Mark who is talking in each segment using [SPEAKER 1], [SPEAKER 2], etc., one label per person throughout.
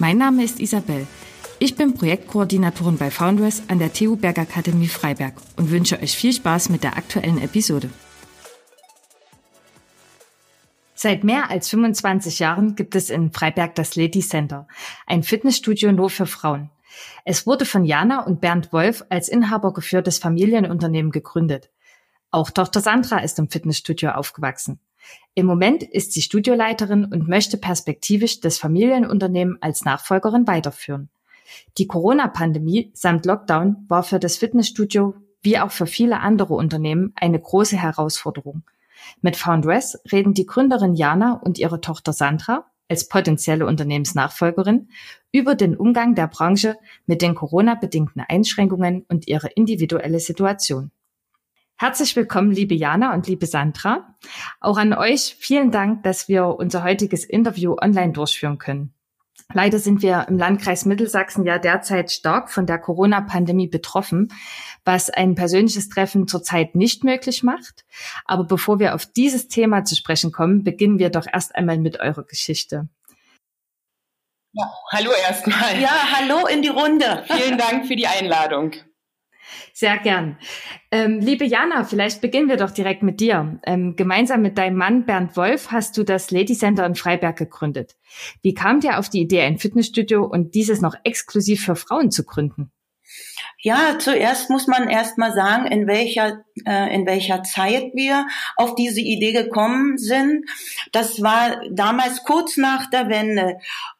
[SPEAKER 1] Mein Name ist Isabel. Ich bin Projektkoordinatorin bei Foundress an der TU Bergakademie Freiberg und wünsche euch viel Spaß mit der aktuellen Episode. Seit mehr als 25 Jahren gibt es in Freiberg das Lady Center, ein Fitnessstudio nur für Frauen. Es wurde von Jana und Bernd Wolf als Inhaber geführtes Familienunternehmen gegründet. Auch Tochter Sandra ist im Fitnessstudio aufgewachsen. Im Moment ist sie Studioleiterin und möchte perspektivisch das Familienunternehmen als Nachfolgerin weiterführen. Die Corona-Pandemie samt Lockdown war für das Fitnessstudio wie auch für viele andere Unternehmen eine große Herausforderung. Mit Foundress reden die Gründerin Jana und ihre Tochter Sandra als potenzielle Unternehmensnachfolgerin über den Umgang der Branche mit den Corona-bedingten Einschränkungen und ihre individuelle Situation. Herzlich willkommen, liebe Jana und liebe Sandra. Auch an euch vielen Dank, dass wir unser heutiges Interview online durchführen können. Leider sind wir im Landkreis Mittelsachsen ja derzeit stark von der Corona-Pandemie betroffen, was ein persönliches Treffen zurzeit nicht möglich macht. Aber bevor wir auf dieses Thema zu sprechen kommen, beginnen wir doch erst einmal mit eurer Geschichte.
[SPEAKER 2] Ja, hallo erstmal.
[SPEAKER 3] Ja, hallo in die Runde.
[SPEAKER 2] Vielen Dank für die Einladung.
[SPEAKER 1] Sehr gern. Ähm, liebe Jana, vielleicht beginnen wir doch direkt mit dir. Ähm, gemeinsam mit deinem Mann Bernd Wolf hast du das Lady Center in Freiberg gegründet. Wie kam dir auf die Idee, ein Fitnessstudio und dieses noch exklusiv für Frauen zu gründen?
[SPEAKER 3] Ja, zuerst muss man erst mal sagen, in welcher, äh, in welcher Zeit wir auf diese Idee gekommen sind. Das war damals kurz nach der Wende.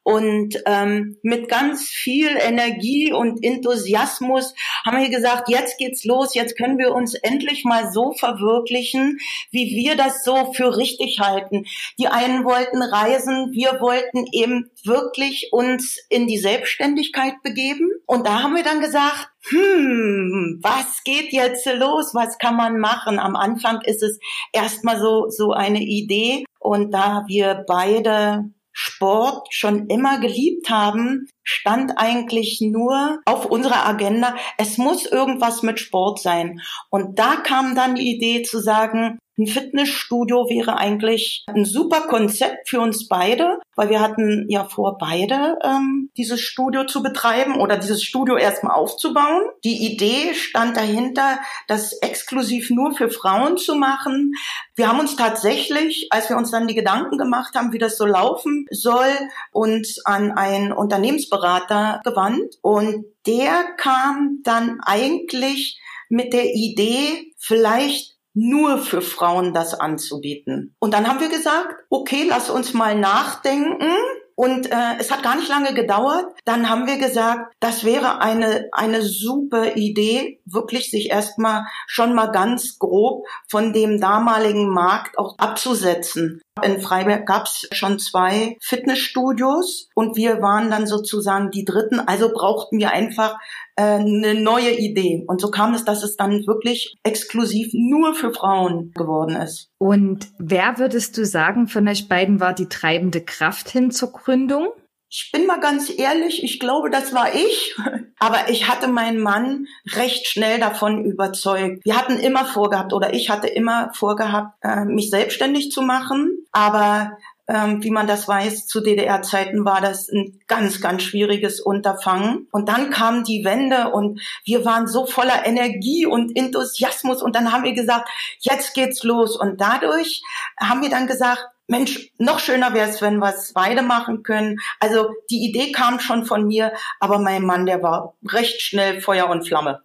[SPEAKER 3] Und ähm, mit ganz viel Energie und Enthusiasmus haben wir gesagt, jetzt geht's los, jetzt können wir uns endlich mal so verwirklichen, wie wir das so für richtig halten. Die einen wollten reisen, wir wollten eben wirklich uns in die Selbstständigkeit begeben. Und da haben wir dann gesagt, hm, was geht jetzt los? Was kann man machen? Am Anfang ist es erstmal so, so eine Idee. Und da wir beide Sport schon immer geliebt haben, stand eigentlich nur auf unserer Agenda, es muss irgendwas mit Sport sein. Und da kam dann die Idee zu sagen, ein Fitnessstudio wäre eigentlich ein super Konzept für uns beide, weil wir hatten ja vor, beide ähm, dieses Studio zu betreiben oder dieses Studio erstmal aufzubauen. Die Idee stand dahinter, das exklusiv nur für Frauen zu machen. Wir haben uns tatsächlich, als wir uns dann die Gedanken gemacht haben, wie das so laufen soll, uns an einen Unternehmensberater gewandt und der kam dann eigentlich mit der Idee, vielleicht nur für Frauen das anzubieten. Und dann haben wir gesagt, okay, lass uns mal nachdenken. Und äh, es hat gar nicht lange gedauert. Dann haben wir gesagt, das wäre eine, eine super Idee, wirklich sich erstmal schon mal ganz grob von dem damaligen Markt auch abzusetzen. In Freiberg gab es schon zwei Fitnessstudios und wir waren dann sozusagen die dritten. Also brauchten wir einfach eine neue Idee. Und so kam es, dass es dann wirklich exklusiv nur für Frauen geworden ist.
[SPEAKER 1] Und wer würdest du sagen, von euch beiden war die treibende Kraft hin zur Gründung?
[SPEAKER 3] Ich bin mal ganz ehrlich, ich glaube, das war ich. Aber ich hatte meinen Mann recht schnell davon überzeugt. Wir hatten immer vorgehabt oder ich hatte immer vorgehabt, äh, mich selbstständig zu machen. Aber ähm, wie man das weiß, zu DDR-Zeiten war das ein ganz, ganz schwieriges Unterfangen. Und dann kam die Wende und wir waren so voller Energie und Enthusiasmus und dann haben wir gesagt, jetzt geht's los. Und dadurch haben wir dann gesagt, Mensch, noch schöner wäre es, wenn wir es beide machen können. Also die Idee kam schon von mir, aber mein Mann, der war recht schnell Feuer und Flamme.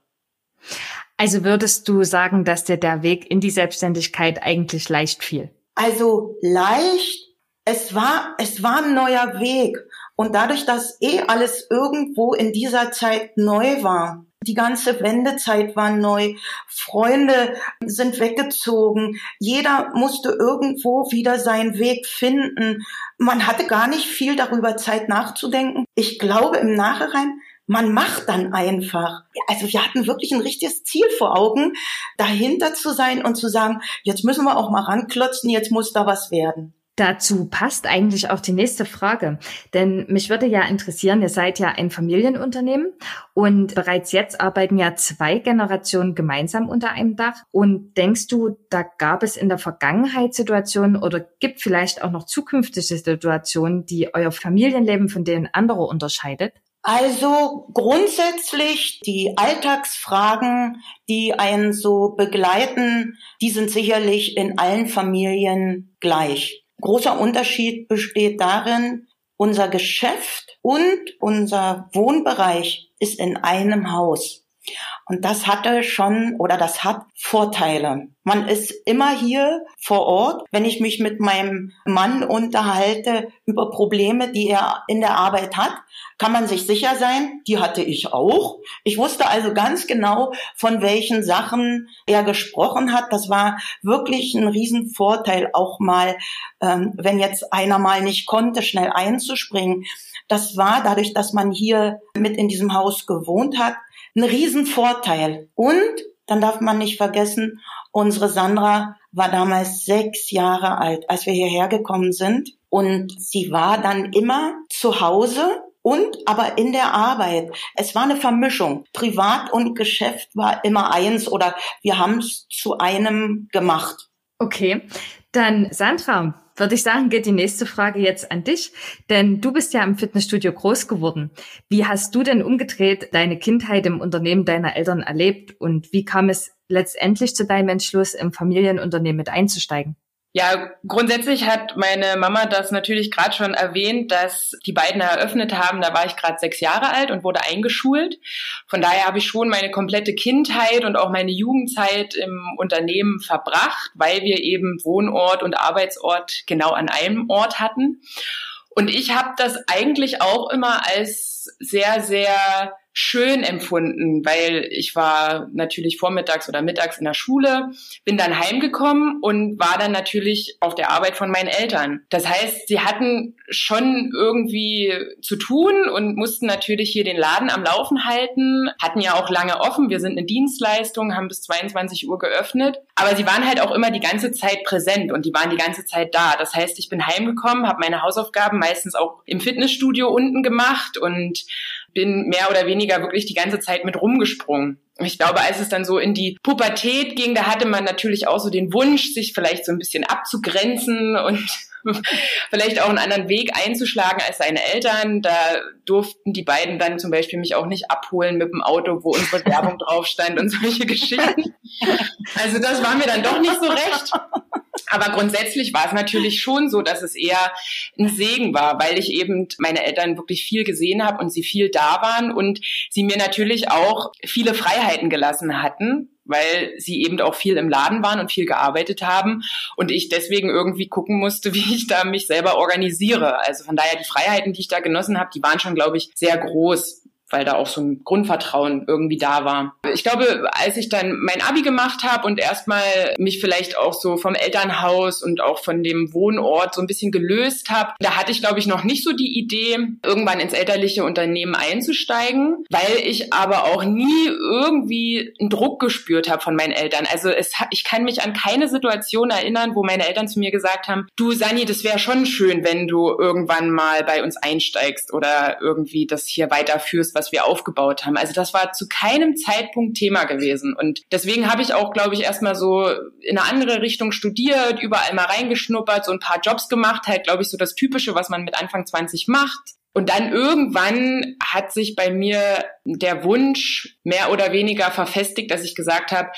[SPEAKER 1] Also würdest du sagen, dass dir der Weg in die Selbstständigkeit eigentlich leicht fiel?
[SPEAKER 3] Also leicht es war, es war ein neuer Weg. Und dadurch, dass eh alles irgendwo in dieser Zeit neu war, die ganze Wendezeit war neu. Freunde sind weggezogen. Jeder musste irgendwo wieder seinen Weg finden. Man hatte gar nicht viel darüber Zeit nachzudenken. Ich glaube im Nachhinein, man macht dann einfach. Also wir hatten wirklich ein richtiges Ziel vor Augen, dahinter zu sein und zu sagen, jetzt müssen wir auch mal ranklotzen, jetzt muss da was werden.
[SPEAKER 1] Dazu passt eigentlich auch die nächste Frage. Denn mich würde ja interessieren, ihr seid ja ein Familienunternehmen und bereits jetzt arbeiten ja zwei Generationen gemeinsam unter einem Dach. Und denkst du, da gab es in der Vergangenheit Situationen oder gibt vielleicht auch noch zukünftige Situationen, die euer Familienleben von denen anderer unterscheidet?
[SPEAKER 3] Also grundsätzlich die Alltagsfragen, die einen so begleiten, die sind sicherlich in allen Familien gleich. Großer Unterschied besteht darin, unser Geschäft und unser Wohnbereich ist in einem Haus. Und das hatte schon oder das hat Vorteile. Man ist immer hier vor Ort. Wenn ich mich mit meinem Mann unterhalte über Probleme, die er in der Arbeit hat, kann man sich sicher sein, die hatte ich auch. Ich wusste also ganz genau, von welchen Sachen er gesprochen hat. Das war wirklich ein Riesenvorteil, auch mal, ähm, wenn jetzt einer mal nicht konnte, schnell einzuspringen. Das war dadurch, dass man hier mit in diesem Haus gewohnt hat, ein Riesenvorteil. Und dann darf man nicht vergessen, unsere Sandra war damals sechs Jahre alt, als wir hierher gekommen sind. Und sie war dann immer zu Hause und aber in der Arbeit. Es war eine Vermischung. Privat und Geschäft war immer eins oder wir haben es zu einem gemacht.
[SPEAKER 1] Okay, dann Sandra, würde ich sagen, geht die nächste Frage jetzt an dich, denn du bist ja im Fitnessstudio groß geworden. Wie hast du denn umgedreht deine Kindheit im Unternehmen deiner Eltern erlebt und wie kam es letztendlich zu deinem Entschluss, im Familienunternehmen mit einzusteigen?
[SPEAKER 2] Ja, grundsätzlich hat meine Mama das natürlich gerade schon erwähnt, dass die beiden eröffnet haben. Da war ich gerade sechs Jahre alt und wurde eingeschult. Von daher habe ich schon meine komplette Kindheit und auch meine Jugendzeit im Unternehmen verbracht, weil wir eben Wohnort und Arbeitsort genau an einem Ort hatten. Und ich habe das eigentlich auch immer als sehr, sehr schön empfunden, weil ich war natürlich vormittags oder mittags in der Schule, bin dann heimgekommen und war dann natürlich auf der Arbeit von meinen Eltern. Das heißt, sie hatten schon irgendwie zu tun und mussten natürlich hier den Laden am Laufen halten, hatten ja auch lange offen. Wir sind eine Dienstleistung, haben bis 22 Uhr geöffnet, aber sie waren halt auch immer die ganze Zeit präsent und die waren die ganze Zeit da. Das heißt, ich bin heimgekommen, habe meine Hausaufgaben meistens auch im Fitnessstudio unten gemacht und bin mehr oder weniger wirklich die ganze Zeit mit rumgesprungen. Ich glaube, als es dann so in die Pubertät ging, da hatte man natürlich auch so den Wunsch, sich vielleicht so ein bisschen abzugrenzen und vielleicht auch einen anderen Weg einzuschlagen als seine Eltern. Da durften die beiden dann zum Beispiel mich auch nicht abholen mit dem Auto, wo unsere Werbung drauf stand und solche Geschichten. Also das war mir dann doch nicht so recht. Aber grundsätzlich war es natürlich schon so, dass es eher ein Segen war, weil ich eben meine Eltern wirklich viel gesehen habe und sie viel da waren und sie mir natürlich auch viele Freiheiten gelassen hatten, weil sie eben auch viel im Laden waren und viel gearbeitet haben und ich deswegen irgendwie gucken musste, wie ich da mich selber organisiere. Also von daher die Freiheiten, die ich da genossen habe, die waren schon, glaube ich, sehr groß weil da auch so ein Grundvertrauen irgendwie da war. Ich glaube, als ich dann mein Abi gemacht habe und erstmal mich vielleicht auch so vom Elternhaus und auch von dem Wohnort so ein bisschen gelöst habe, da hatte ich, glaube ich, noch nicht so die Idee, irgendwann ins elterliche Unternehmen einzusteigen, weil ich aber auch nie irgendwie einen Druck gespürt habe von meinen Eltern. Also es, ich kann mich an keine Situation erinnern, wo meine Eltern zu mir gesagt haben, du Sani, das wäre schon schön, wenn du irgendwann mal bei uns einsteigst oder irgendwie das hier weiterführst, was wir aufgebaut haben. Also das war zu keinem Zeitpunkt Thema gewesen. Und deswegen habe ich auch, glaube ich, erstmal so in eine andere Richtung studiert, überall mal reingeschnuppert, so ein paar Jobs gemacht, halt, glaube ich, so das Typische, was man mit Anfang 20 macht. Und dann irgendwann hat sich bei mir der Wunsch mehr oder weniger verfestigt, dass ich gesagt habe,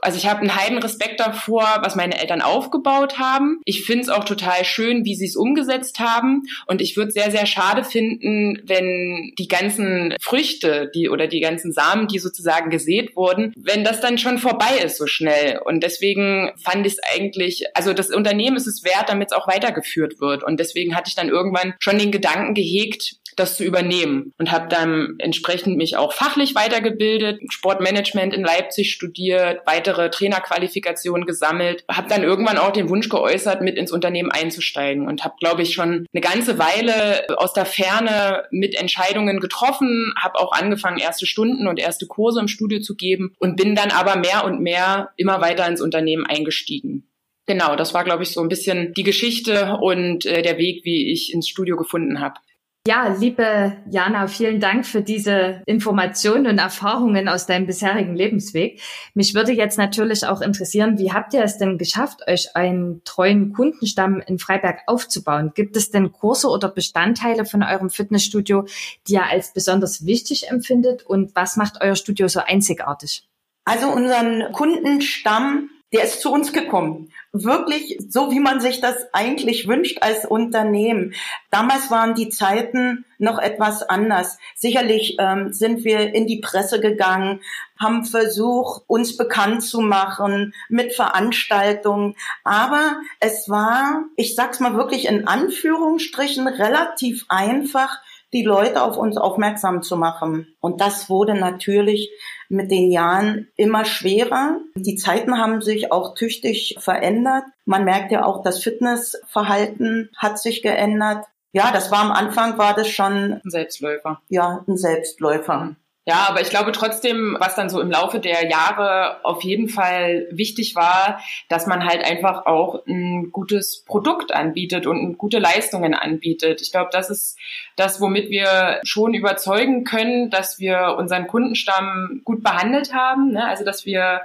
[SPEAKER 2] also ich habe einen heiden Respekt davor, was meine Eltern aufgebaut haben. Ich finde es auch total schön, wie sie es umgesetzt haben. Und ich würde sehr, sehr schade finden, wenn die ganzen Früchte, die oder die ganzen Samen, die sozusagen gesät wurden, wenn das dann schon vorbei ist so schnell. Und deswegen fand ich es eigentlich, also das Unternehmen ist es wert, damit es auch weitergeführt wird. Und deswegen hatte ich dann irgendwann schon den Gedanken gehegt, das zu übernehmen und habe dann entsprechend mich auch fachlich weitergebildet, Sportmanagement in Leipzig studiert, weitere Trainerqualifikationen gesammelt, habe dann irgendwann auch den Wunsch geäußert, mit ins Unternehmen einzusteigen und habe, glaube ich, schon eine ganze Weile aus der Ferne mit Entscheidungen getroffen, habe auch angefangen, erste Stunden und erste Kurse im Studio zu geben und bin dann aber mehr und mehr immer weiter ins Unternehmen eingestiegen. Genau, das war, glaube ich, so ein bisschen die Geschichte und äh, der Weg, wie ich ins Studio gefunden habe.
[SPEAKER 1] Ja, liebe Jana, vielen Dank für diese Informationen und Erfahrungen aus deinem bisherigen Lebensweg. Mich würde jetzt natürlich auch interessieren, wie habt ihr es denn geschafft, euch einen treuen Kundenstamm in Freiberg aufzubauen? Gibt es denn Kurse oder Bestandteile von eurem Fitnessstudio, die ihr als besonders wichtig empfindet? Und was macht euer Studio so einzigartig?
[SPEAKER 3] Also unseren Kundenstamm der ist zu uns gekommen. Wirklich so, wie man sich das eigentlich wünscht als Unternehmen. Damals waren die Zeiten noch etwas anders. Sicherlich ähm, sind wir in die Presse gegangen, haben versucht, uns bekannt zu machen mit Veranstaltungen. Aber es war, ich sag's mal wirklich in Anführungsstrichen, relativ einfach, die Leute auf uns aufmerksam zu machen. Und das wurde natürlich mit den Jahren immer schwerer. Die Zeiten haben sich auch tüchtig verändert. Man merkt ja auch, das Fitnessverhalten hat sich geändert. Ja, das war am Anfang, war das schon
[SPEAKER 2] ein Selbstläufer.
[SPEAKER 3] Ja, ein Selbstläufer.
[SPEAKER 2] Ja, aber ich glaube trotzdem, was dann so im Laufe der Jahre auf jeden Fall wichtig war, dass man halt einfach auch ein gutes Produkt anbietet und gute Leistungen anbietet. Ich glaube, das ist das, womit wir schon überzeugen können, dass wir unseren Kundenstamm gut behandelt haben. Ne? Also, dass wir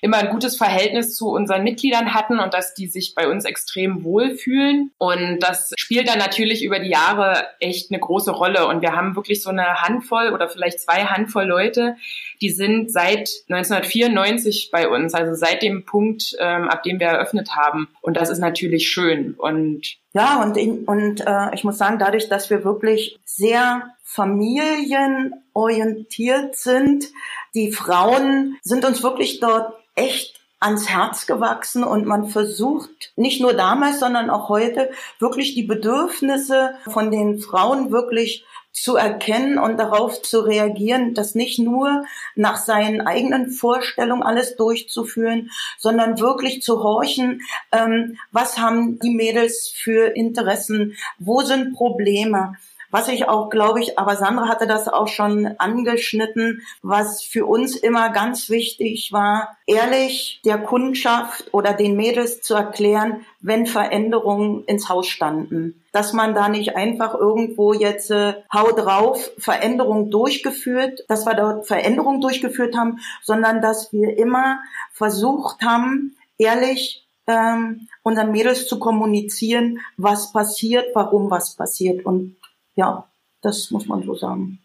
[SPEAKER 2] immer ein gutes Verhältnis zu unseren Mitgliedern hatten und dass die sich bei uns extrem wohlfühlen. Und das spielt dann natürlich über die Jahre echt eine große Rolle. Und wir haben wirklich so eine Handvoll oder vielleicht zwei Handvoll Leute, die sind seit 1994 bei uns, also seit dem Punkt, ähm, ab dem wir eröffnet haben. Und das ist natürlich schön. Und
[SPEAKER 3] ja, und, in, und äh, ich muss sagen, dadurch, dass wir wirklich sehr familienorientiert sind, die Frauen sind uns wirklich dort echt ans Herz gewachsen und man versucht nicht nur damals, sondern auch heute wirklich die Bedürfnisse von den Frauen wirklich zu erkennen und darauf zu reagieren, das nicht nur nach seinen eigenen Vorstellungen alles durchzuführen, sondern wirklich zu horchen, ähm, was haben die Mädels für Interessen, wo sind Probleme, was ich auch, glaube ich, aber Sandra hatte das auch schon angeschnitten, was für uns immer ganz wichtig war, ehrlich der Kundschaft oder den Mädels zu erklären, wenn Veränderungen ins Haus standen. Dass man da nicht einfach irgendwo jetzt äh, hau drauf Veränderungen durchgeführt, dass wir dort Veränderungen durchgeführt haben, sondern dass wir immer versucht haben, ehrlich ähm, unseren Mädels zu kommunizieren, was passiert, warum was passiert. Und ja, das muss man so sagen.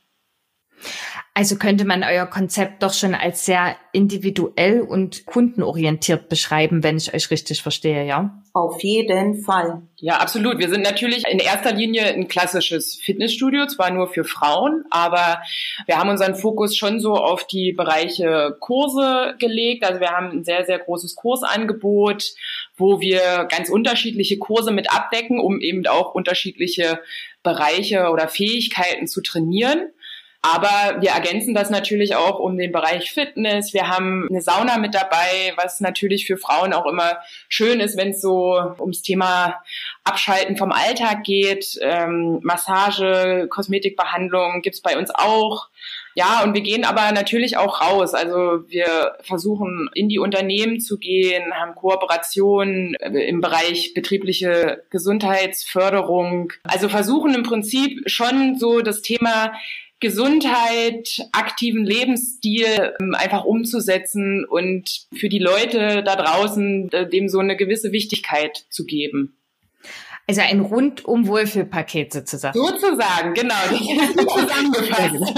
[SPEAKER 1] Also könnte man euer Konzept doch schon als sehr individuell und kundenorientiert beschreiben, wenn ich euch richtig verstehe, ja?
[SPEAKER 3] Auf jeden Fall.
[SPEAKER 2] Ja, absolut. Wir sind natürlich in erster Linie ein klassisches Fitnessstudio, zwar nur für Frauen, aber wir haben unseren Fokus schon so auf die Bereiche Kurse gelegt. Also wir haben ein sehr, sehr großes Kursangebot, wo wir ganz unterschiedliche Kurse mit abdecken, um eben auch unterschiedliche Bereiche oder Fähigkeiten zu trainieren. Aber wir ergänzen das natürlich auch um den Bereich Fitness. Wir haben eine Sauna mit dabei, was natürlich für Frauen auch immer schön ist, wenn es so ums Thema Abschalten vom Alltag geht. Ähm, Massage, Kosmetikbehandlung gibt's bei uns auch. Ja, und wir gehen aber natürlich auch raus. Also wir versuchen in die Unternehmen zu gehen, haben Kooperationen im Bereich betriebliche Gesundheitsförderung. Also versuchen im Prinzip schon so das Thema Gesundheit, aktiven Lebensstil ähm, einfach umzusetzen und für die Leute da draußen äh, dem so eine gewisse Wichtigkeit zu geben.
[SPEAKER 1] Also ein rundum Wohlfühlpaket sozusagen.
[SPEAKER 2] Sozusagen, genau. zusammengefasst.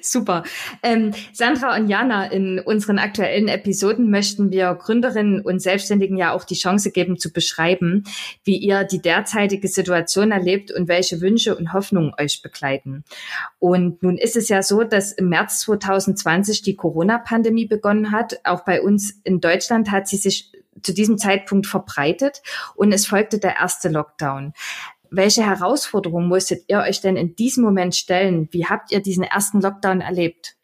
[SPEAKER 1] Super. Ähm, Sandra und Jana, in unseren aktuellen Episoden möchten wir Gründerinnen und Selbstständigen ja auch die Chance geben zu beschreiben, wie ihr die derzeitige Situation erlebt und welche Wünsche und Hoffnungen euch begleiten. Und nun ist es ja so, dass im März 2020 die Corona-Pandemie begonnen hat. Auch bei uns in Deutschland hat sie sich zu diesem Zeitpunkt verbreitet und es folgte der erste Lockdown. Welche Herausforderungen musstet ihr euch denn in diesem Moment stellen? Wie habt ihr diesen ersten Lockdown erlebt?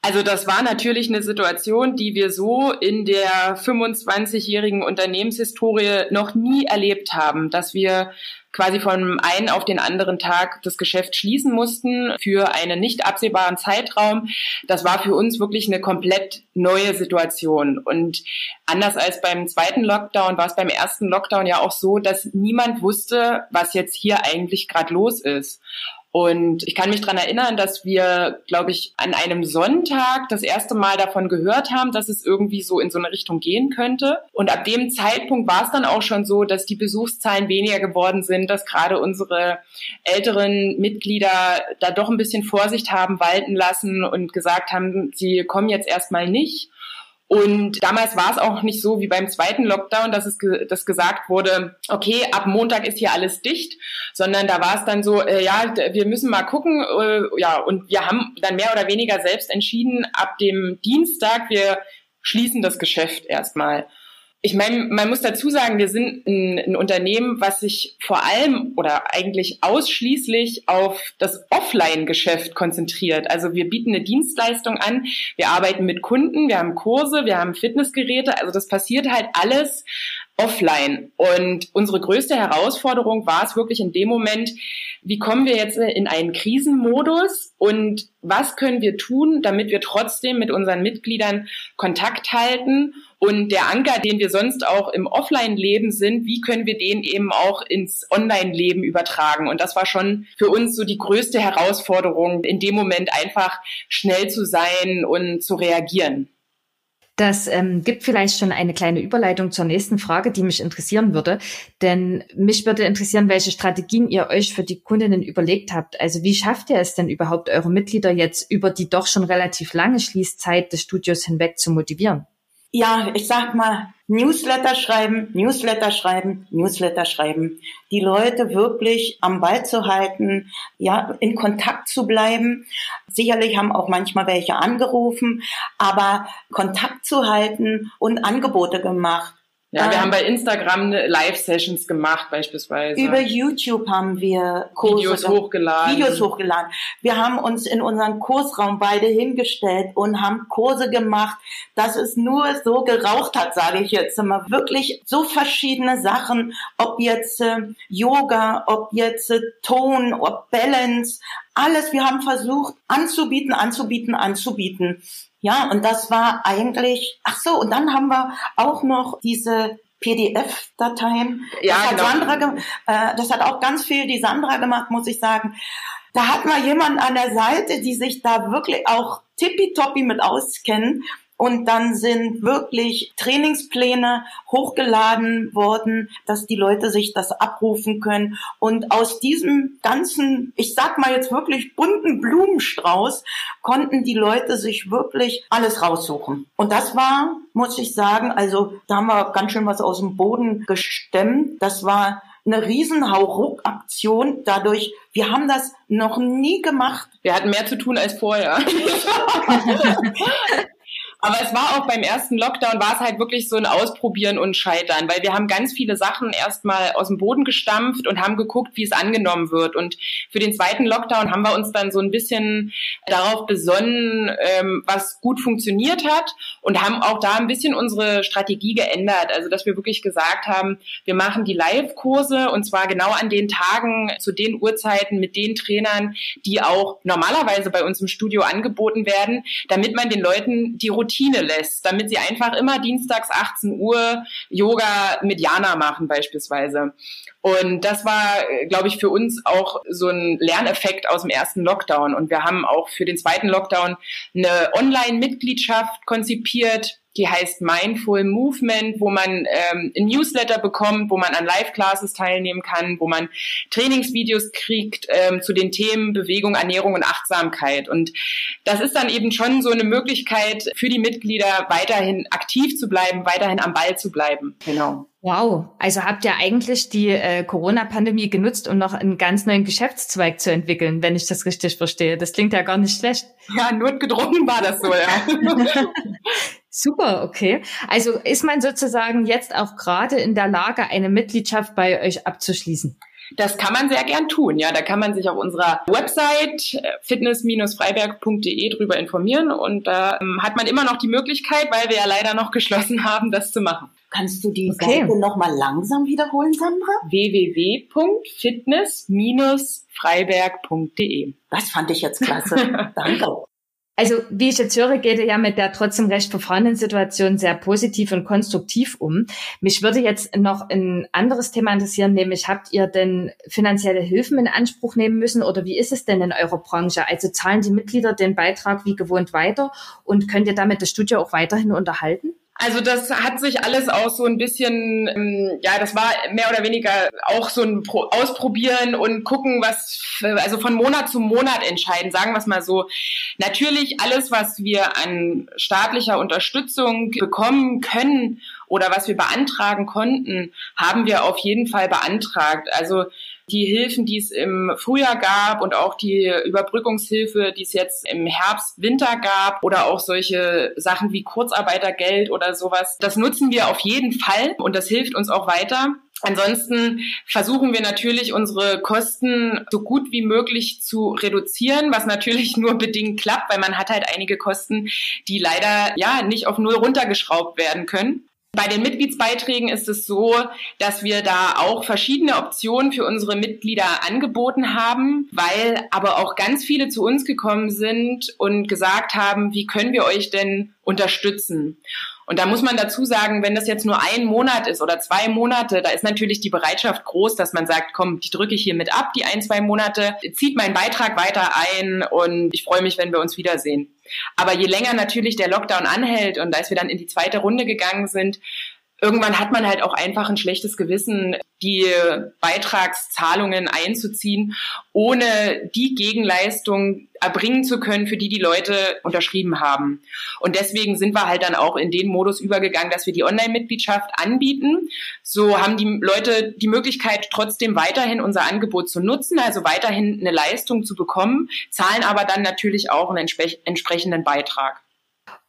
[SPEAKER 2] Also das war natürlich eine Situation, die wir so in der 25-jährigen Unternehmenshistorie noch nie erlebt haben, dass wir quasi von einen auf den anderen Tag das Geschäft schließen mussten für einen nicht absehbaren Zeitraum. Das war für uns wirklich eine komplett neue Situation. Und anders als beim zweiten Lockdown war es beim ersten Lockdown ja auch so, dass niemand wusste, was jetzt hier eigentlich gerade los ist. Und ich kann mich dran erinnern, dass wir, glaube ich, an einem Sonntag das erste Mal davon gehört haben, dass es irgendwie so in so eine Richtung gehen könnte. Und ab dem Zeitpunkt war es dann auch schon so, dass die Besuchszahlen weniger geworden sind, dass gerade unsere älteren Mitglieder da doch ein bisschen Vorsicht haben walten lassen und gesagt haben, sie kommen jetzt erstmal nicht. Und damals war es auch nicht so wie beim zweiten Lockdown, dass es ge dass gesagt wurde, okay, ab Montag ist hier alles dicht, sondern da war es dann so, äh, ja, wir müssen mal gucken, äh, ja, und wir haben dann mehr oder weniger selbst entschieden, ab dem Dienstag, wir schließen das Geschäft erstmal. Ich meine, man muss dazu sagen, wir sind ein, ein, Unternehmen, was sich vor allem oder eigentlich ausschließlich auf das Offline-Geschäft konzentriert. Also wir bieten eine Dienstleistung an, wir arbeiten mit Kunden, wir haben Kurse, wir haben Fitnessgeräte. Also das passiert halt alles offline. Und unsere größte Herausforderung war es wirklich in dem Moment, wie kommen wir jetzt in einen Krisenmodus und was können wir tun, damit wir trotzdem mit unseren Mitgliedern Kontakt halten und der Anker, den wir sonst auch im Offline-Leben sind, wie können wir den eben auch ins Online-Leben übertragen? Und das war schon für uns so die größte Herausforderung, in dem Moment einfach schnell zu sein und zu reagieren.
[SPEAKER 1] Das ähm, gibt vielleicht schon eine kleine Überleitung zur nächsten Frage, die mich interessieren würde. Denn mich würde interessieren, welche Strategien ihr euch für die Kundinnen überlegt habt. Also wie schafft ihr es denn überhaupt, eure Mitglieder jetzt über die doch schon relativ lange Schließzeit des Studios hinweg zu motivieren?
[SPEAKER 3] Ja, ich sag mal, Newsletter schreiben, Newsletter schreiben, Newsletter schreiben. Die Leute wirklich am Ball zu halten, ja, in Kontakt zu bleiben. Sicherlich haben auch manchmal welche angerufen, aber Kontakt zu halten und Angebote gemacht.
[SPEAKER 2] Ja, wir ähm, haben bei Instagram Live-Sessions gemacht beispielsweise.
[SPEAKER 3] Über YouTube haben wir Kurse
[SPEAKER 2] Videos hochgeladen.
[SPEAKER 3] Videos hochgeladen. Wir haben uns in unseren Kursraum beide hingestellt und haben Kurse gemacht, dass es nur so geraucht hat, sage ich jetzt immer. Wirklich so verschiedene Sachen, ob jetzt äh, Yoga, ob jetzt äh, Ton, ob Balance, alles. Wir haben versucht anzubieten, anzubieten, anzubieten. Ja, und das war eigentlich, ach so, und dann haben wir auch noch diese PDF-Dateien.
[SPEAKER 2] Ja,
[SPEAKER 3] das,
[SPEAKER 2] genau.
[SPEAKER 3] hat Sandra, äh, das hat auch ganz viel die Sandra gemacht, muss ich sagen. Da hat mal jemand an der Seite, die sich da wirklich auch tippitoppi mit auskennen und dann sind wirklich Trainingspläne hochgeladen worden, dass die Leute sich das abrufen können. Und aus diesem ganzen, ich sag mal jetzt wirklich bunten Blumenstrauß, konnten die Leute sich wirklich alles raussuchen. Und das war, muss ich sagen, also da haben wir ganz schön was aus dem Boden gestemmt. Das war eine riesen Hauruck-Aktion. Dadurch, wir haben das noch nie gemacht.
[SPEAKER 2] Wir hatten mehr zu tun als vorher. Aber es war auch beim ersten Lockdown, war es halt wirklich so ein Ausprobieren und Scheitern, weil wir haben ganz viele Sachen erstmal aus dem Boden gestampft und haben geguckt, wie es angenommen wird. Und für den zweiten Lockdown haben wir uns dann so ein bisschen darauf besonnen, ähm, was gut funktioniert hat und haben auch da ein bisschen unsere Strategie geändert. Also, dass wir wirklich gesagt haben, wir machen die Live-Kurse und zwar genau an den Tagen, zu den Uhrzeiten mit den Trainern, die auch normalerweise bei uns im Studio angeboten werden, damit man den Leuten die Routine Routine lässt, damit sie einfach immer dienstags 18 Uhr Yoga mit Jana machen beispielsweise. Und das war, glaube ich, für uns auch so ein Lerneffekt aus dem ersten Lockdown. Und wir haben auch für den zweiten Lockdown eine Online-Mitgliedschaft konzipiert, die heißt Mindful Movement, wo man ähm, ein Newsletter bekommt, wo man an Live-Classes teilnehmen kann, wo man Trainingsvideos kriegt ähm, zu den Themen Bewegung, Ernährung und Achtsamkeit. Und das ist dann eben schon so eine Möglichkeit für die Mitglieder, weiterhin aktiv zu bleiben, weiterhin am Ball zu bleiben.
[SPEAKER 1] Genau. Wow, also habt ihr eigentlich die äh, Corona-Pandemie genutzt, um noch einen ganz neuen Geschäftszweig zu entwickeln, wenn ich das richtig verstehe. Das klingt ja gar nicht schlecht.
[SPEAKER 2] Ja, notgedrungen war das so, ja.
[SPEAKER 1] Super, okay. Also ist man sozusagen jetzt auch gerade in der Lage, eine Mitgliedschaft bei euch abzuschließen?
[SPEAKER 2] Das kann man sehr gern tun. Ja, da kann man sich auf unserer Website äh, fitness-freiberg.de drüber informieren und da ähm, hat man immer noch die Möglichkeit, weil wir ja leider noch geschlossen haben, das zu machen.
[SPEAKER 3] Kannst du die okay. Seite nochmal langsam wiederholen, Sandra?
[SPEAKER 2] www.fitness-freiberg.de.
[SPEAKER 3] Das fand ich jetzt klasse. Danke.
[SPEAKER 1] Also wie ich jetzt höre, geht ihr ja mit der trotzdem recht verfahrenen Situation sehr positiv und konstruktiv um. Mich würde jetzt noch ein anderes Thema interessieren, nämlich habt ihr denn finanzielle Hilfen in Anspruch nehmen müssen oder wie ist es denn in eurer Branche? Also zahlen die Mitglieder den Beitrag wie gewohnt weiter und könnt ihr damit das Studio auch weiterhin unterhalten?
[SPEAKER 2] Also das hat sich alles auch so ein bisschen, ähm, ja, das war mehr oder weniger auch so ein Pro Ausprobieren und gucken, was, also von Monat zu Monat entscheiden, sagen wir es mal so. Natürlich alles, was wir an staatlicher Unterstützung bekommen können oder was wir beantragen konnten, haben wir auf jeden Fall beantragt. Also die Hilfen, die es im Frühjahr gab und auch die Überbrückungshilfe, die es jetzt im Herbst, Winter gab oder auch solche Sachen wie Kurzarbeitergeld oder sowas, das nutzen wir auf jeden Fall und das hilft uns auch weiter. Ansonsten versuchen wir natürlich unsere Kosten so gut wie möglich zu reduzieren, was natürlich nur bedingt klappt, weil man hat halt einige Kosten, die leider ja nicht auf null runtergeschraubt werden können. Bei den Mitgliedsbeiträgen ist es so, dass wir da auch verschiedene Optionen für unsere Mitglieder angeboten haben, weil aber auch ganz viele zu uns gekommen sind und gesagt haben, wie können wir euch denn unterstützen? Und da muss man dazu sagen, wenn das jetzt nur ein Monat ist oder zwei Monate, da ist natürlich die Bereitschaft groß, dass man sagt, komm, die drücke ich hier mit ab, die ein, zwei Monate, zieht meinen Beitrag weiter ein und ich freue mich, wenn wir uns wiedersehen. Aber je länger natürlich der Lockdown anhält und als wir dann in die zweite Runde gegangen sind, irgendwann hat man halt auch einfach ein schlechtes Gewissen, die Beitragszahlungen einzuziehen, ohne die Gegenleistung erbringen zu können, für die die Leute unterschrieben haben. Und deswegen sind wir halt dann auch in den Modus übergegangen, dass wir die Online-Mitgliedschaft anbieten. So haben die Leute die Möglichkeit, trotzdem weiterhin unser Angebot zu nutzen, also weiterhin eine Leistung zu bekommen, zahlen aber dann natürlich auch einen entsprechenden Beitrag.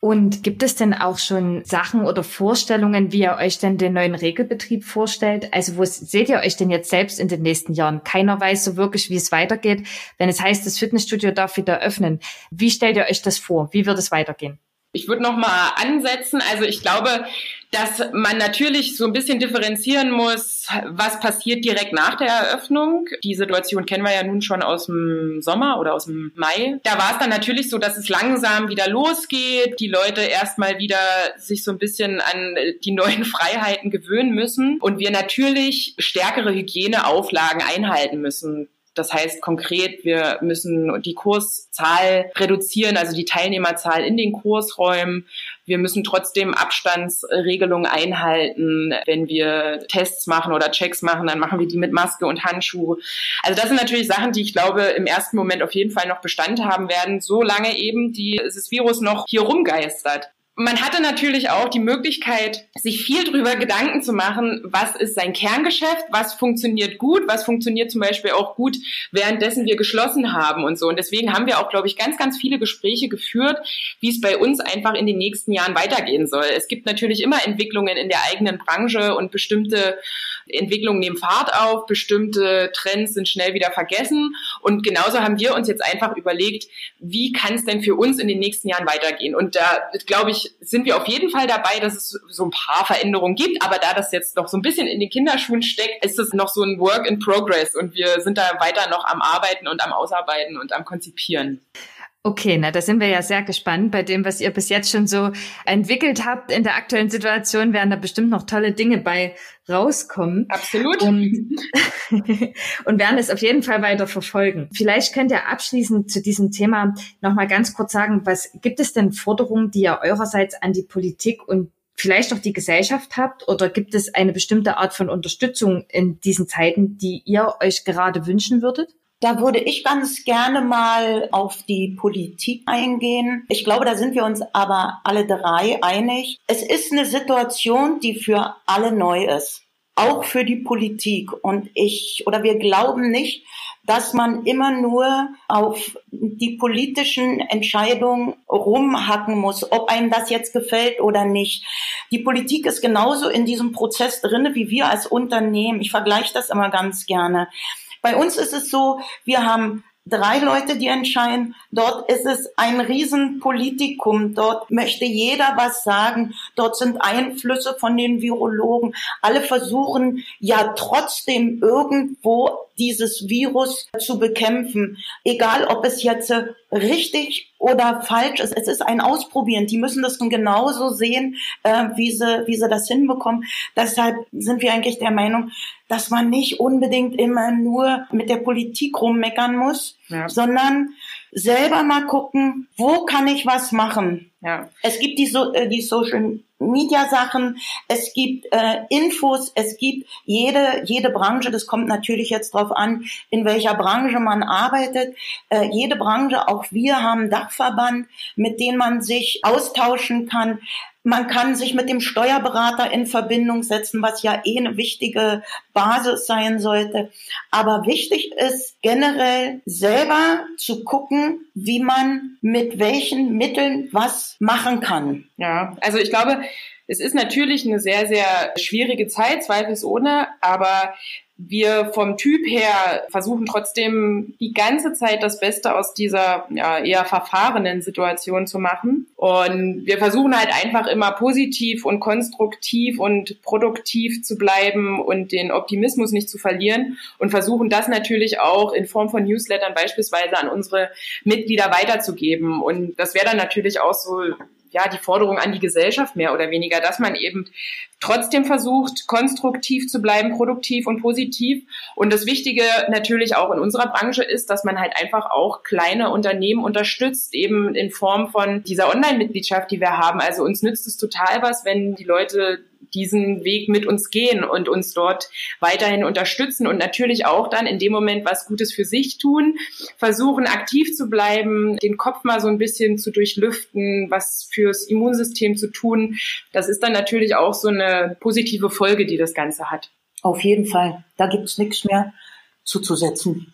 [SPEAKER 1] Und gibt es denn auch schon Sachen oder Vorstellungen, wie ihr euch denn den neuen Regelbetrieb vorstellt? Also wo seht ihr euch denn jetzt selbst in den nächsten Jahren? Keiner weiß so wirklich, wie es weitergeht. Wenn es heißt, das Fitnessstudio darf wieder öffnen, wie stellt ihr euch das vor? Wie wird es weitergehen?
[SPEAKER 2] Ich würde noch mal ansetzen. Also ich glaube, dass man natürlich so ein bisschen differenzieren muss, was passiert direkt nach der Eröffnung. Die Situation kennen wir ja nun schon aus dem Sommer oder aus dem Mai. Da war es dann natürlich so, dass es langsam wieder losgeht, die Leute erstmal wieder sich so ein bisschen an die neuen Freiheiten gewöhnen müssen und wir natürlich stärkere Hygieneauflagen einhalten müssen. Das heißt konkret, wir müssen die Kurszahl reduzieren, also die Teilnehmerzahl in den Kursräumen. Wir müssen trotzdem Abstandsregelungen einhalten. Wenn wir Tests machen oder Checks machen, dann machen wir die mit Maske und Handschuh. Also das sind natürlich Sachen, die ich glaube im ersten Moment auf jeden Fall noch Bestand haben werden, solange eben dieses Virus noch hier rumgeistert. Man hatte natürlich auch die Möglichkeit, sich viel drüber Gedanken zu machen, was ist sein Kerngeschäft, was funktioniert gut, was funktioniert zum Beispiel auch gut, währenddessen wir geschlossen haben und so. Und deswegen haben wir auch, glaube ich, ganz, ganz viele Gespräche geführt, wie es bei uns einfach in den nächsten Jahren weitergehen soll. Es gibt natürlich immer Entwicklungen in der eigenen Branche und bestimmte Entwicklungen nehmen Fahrt auf, bestimmte Trends sind schnell wieder vergessen. Und genauso haben wir uns jetzt einfach überlegt, wie kann es denn für uns in den nächsten Jahren weitergehen? Und da, glaube ich, sind wir auf jeden Fall dabei, dass es so ein paar Veränderungen gibt. Aber da das jetzt noch so ein bisschen in den Kinderschuhen steckt, ist es noch so ein Work in Progress. Und wir sind da weiter noch am Arbeiten und am Ausarbeiten und am Konzipieren.
[SPEAKER 1] Okay, na, da sind wir ja sehr gespannt. Bei dem, was ihr bis jetzt schon so entwickelt habt in der aktuellen Situation, werden da bestimmt noch tolle Dinge bei rauskommen.
[SPEAKER 2] Absolut.
[SPEAKER 1] Und, und werden es auf jeden Fall weiter verfolgen. Vielleicht könnt ihr abschließend zu diesem Thema nochmal ganz kurz sagen, was gibt es denn Forderungen, die ihr eurerseits an die Politik und vielleicht auch die Gesellschaft habt? Oder gibt es eine bestimmte Art von Unterstützung in diesen Zeiten, die ihr euch gerade wünschen würdet?
[SPEAKER 3] Da würde ich ganz gerne mal auf die Politik eingehen. Ich glaube, da sind wir uns aber alle drei einig. Es ist eine Situation, die für alle neu ist. Auch für die Politik. Und ich, oder wir glauben nicht, dass man immer nur auf die politischen Entscheidungen rumhacken muss, ob einem das jetzt gefällt oder nicht. Die Politik ist genauso in diesem Prozess drinne wie wir als Unternehmen. Ich vergleiche das immer ganz gerne. Bei uns ist es so, wir haben drei Leute, die entscheiden. Dort ist es ein Riesenpolitikum. Dort möchte jeder was sagen. Dort sind Einflüsse von den Virologen. Alle versuchen ja trotzdem irgendwo dieses Virus zu bekämpfen. Egal, ob es jetzt richtig oder falsch ist. Es ist ein Ausprobieren. Die müssen das nun genauso sehen, äh, wie, sie, wie sie das hinbekommen. Deshalb sind wir eigentlich der Meinung, dass man nicht unbedingt immer nur mit der Politik rummeckern muss, ja. sondern selber mal gucken, wo kann ich was machen. Ja. Es gibt die, so äh, die Social Media Sachen, es gibt äh, Infos, es gibt jede jede Branche. Das kommt natürlich jetzt drauf an, in welcher Branche man arbeitet. Äh, jede Branche, auch wir haben Dachverband, mit dem man sich austauschen kann. Man kann sich mit dem Steuerberater in Verbindung setzen, was ja eh eine wichtige Basis sein sollte. Aber wichtig ist generell selber zu gucken, wie man mit welchen Mitteln was machen kann.
[SPEAKER 2] Ja, also ich glaube, es ist natürlich eine sehr, sehr schwierige Zeit, zweifelsohne, aber wir vom Typ her versuchen trotzdem die ganze Zeit das Beste aus dieser ja, eher verfahrenen Situation zu machen. Und wir versuchen halt einfach immer positiv und konstruktiv und produktiv zu bleiben und den Optimismus nicht zu verlieren und versuchen das natürlich auch in Form von Newslettern beispielsweise an unsere Mitglieder weiterzugeben. Und das wäre dann natürlich auch so ja, die Forderung an die Gesellschaft mehr oder weniger, dass man eben trotzdem versucht, konstruktiv zu bleiben, produktiv und positiv. Und das Wichtige natürlich auch in unserer Branche ist, dass man halt einfach auch kleine Unternehmen unterstützt, eben in Form von dieser Online-Mitgliedschaft, die wir haben. Also uns nützt es total was, wenn die Leute diesen Weg mit uns gehen und uns dort weiterhin unterstützen und natürlich auch dann in dem Moment was Gutes für sich tun, versuchen aktiv zu bleiben, den Kopf mal so ein bisschen zu durchlüften, was fürs Immunsystem zu tun. Das ist dann natürlich auch so eine positive Folge, die das Ganze hat.
[SPEAKER 3] Auf jeden Fall. Da gibt's nichts mehr zuzusetzen.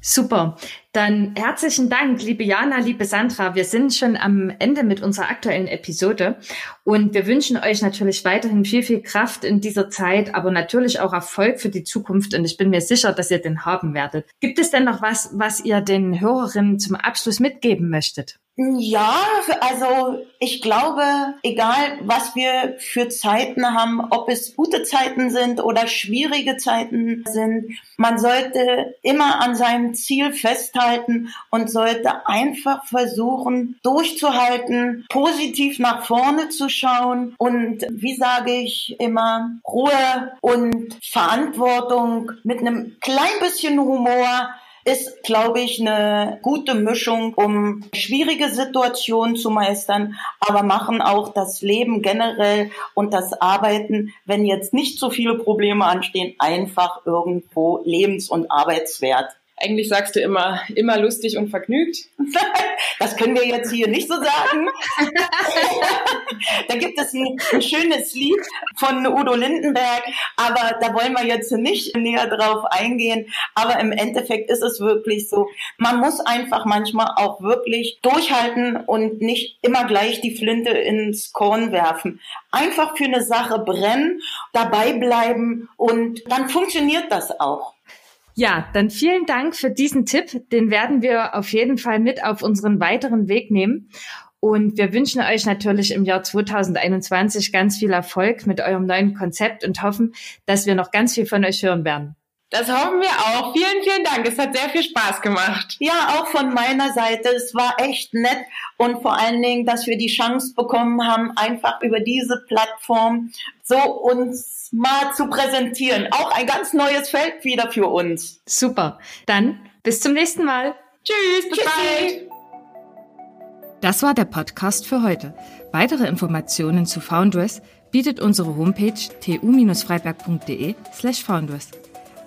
[SPEAKER 1] Super. Dann herzlichen Dank, liebe Jana, liebe Sandra. Wir sind schon am Ende mit unserer aktuellen Episode und wir wünschen euch natürlich weiterhin viel, viel Kraft in dieser Zeit, aber natürlich auch Erfolg für die Zukunft und ich bin mir sicher, dass ihr den haben werdet. Gibt es denn noch was, was ihr den Hörerinnen zum Abschluss mitgeben möchtet?
[SPEAKER 3] Ja, also ich glaube, egal was wir für Zeiten haben, ob es gute Zeiten sind oder schwierige Zeiten sind, man sollte immer an seinem Ziel festhalten und sollte einfach versuchen, durchzuhalten, positiv nach vorne zu schauen und, wie sage ich immer, Ruhe und Verantwortung mit einem klein bisschen Humor ist, glaube ich, eine gute Mischung, um schwierige Situationen zu meistern, aber machen auch das Leben generell und das Arbeiten, wenn jetzt nicht so viele Probleme anstehen, einfach irgendwo lebens- und arbeitswert.
[SPEAKER 2] Eigentlich sagst du immer, immer lustig und vergnügt.
[SPEAKER 3] das können wir jetzt hier nicht so sagen. da gibt es ein, ein, schönes Lied von Udo Lindenberg, aber da wollen wir jetzt nicht näher drauf eingehen. Aber im Endeffekt ist es wirklich so, man muss einfach manchmal auch wirklich durchhalten und nicht immer gleich die Flinte ins Korn werfen. Einfach für eine Sache brennen, dabei bleiben und dann funktioniert das auch.
[SPEAKER 1] Ja, dann vielen Dank für diesen Tipp. Den werden wir auf jeden Fall mit auf unseren weiteren Weg nehmen. Und wir wünschen euch natürlich im Jahr 2021 ganz viel Erfolg mit eurem neuen Konzept und hoffen, dass wir noch ganz viel von euch hören werden.
[SPEAKER 2] Das hoffen wir auch. Vielen, vielen Dank. Es hat sehr viel Spaß gemacht.
[SPEAKER 3] Ja, auch von meiner Seite. Es war echt nett und vor allen Dingen, dass wir die Chance bekommen haben, einfach über diese Plattform so uns mal zu präsentieren. Auch ein ganz neues Feld wieder für uns.
[SPEAKER 1] Super. Dann bis zum nächsten Mal.
[SPEAKER 2] Tschüss, bis Tschüssi. bald.
[SPEAKER 1] Das war der Podcast für heute. Weitere Informationen zu Foundress bietet unsere Homepage tu-freiberg.de slash foundress.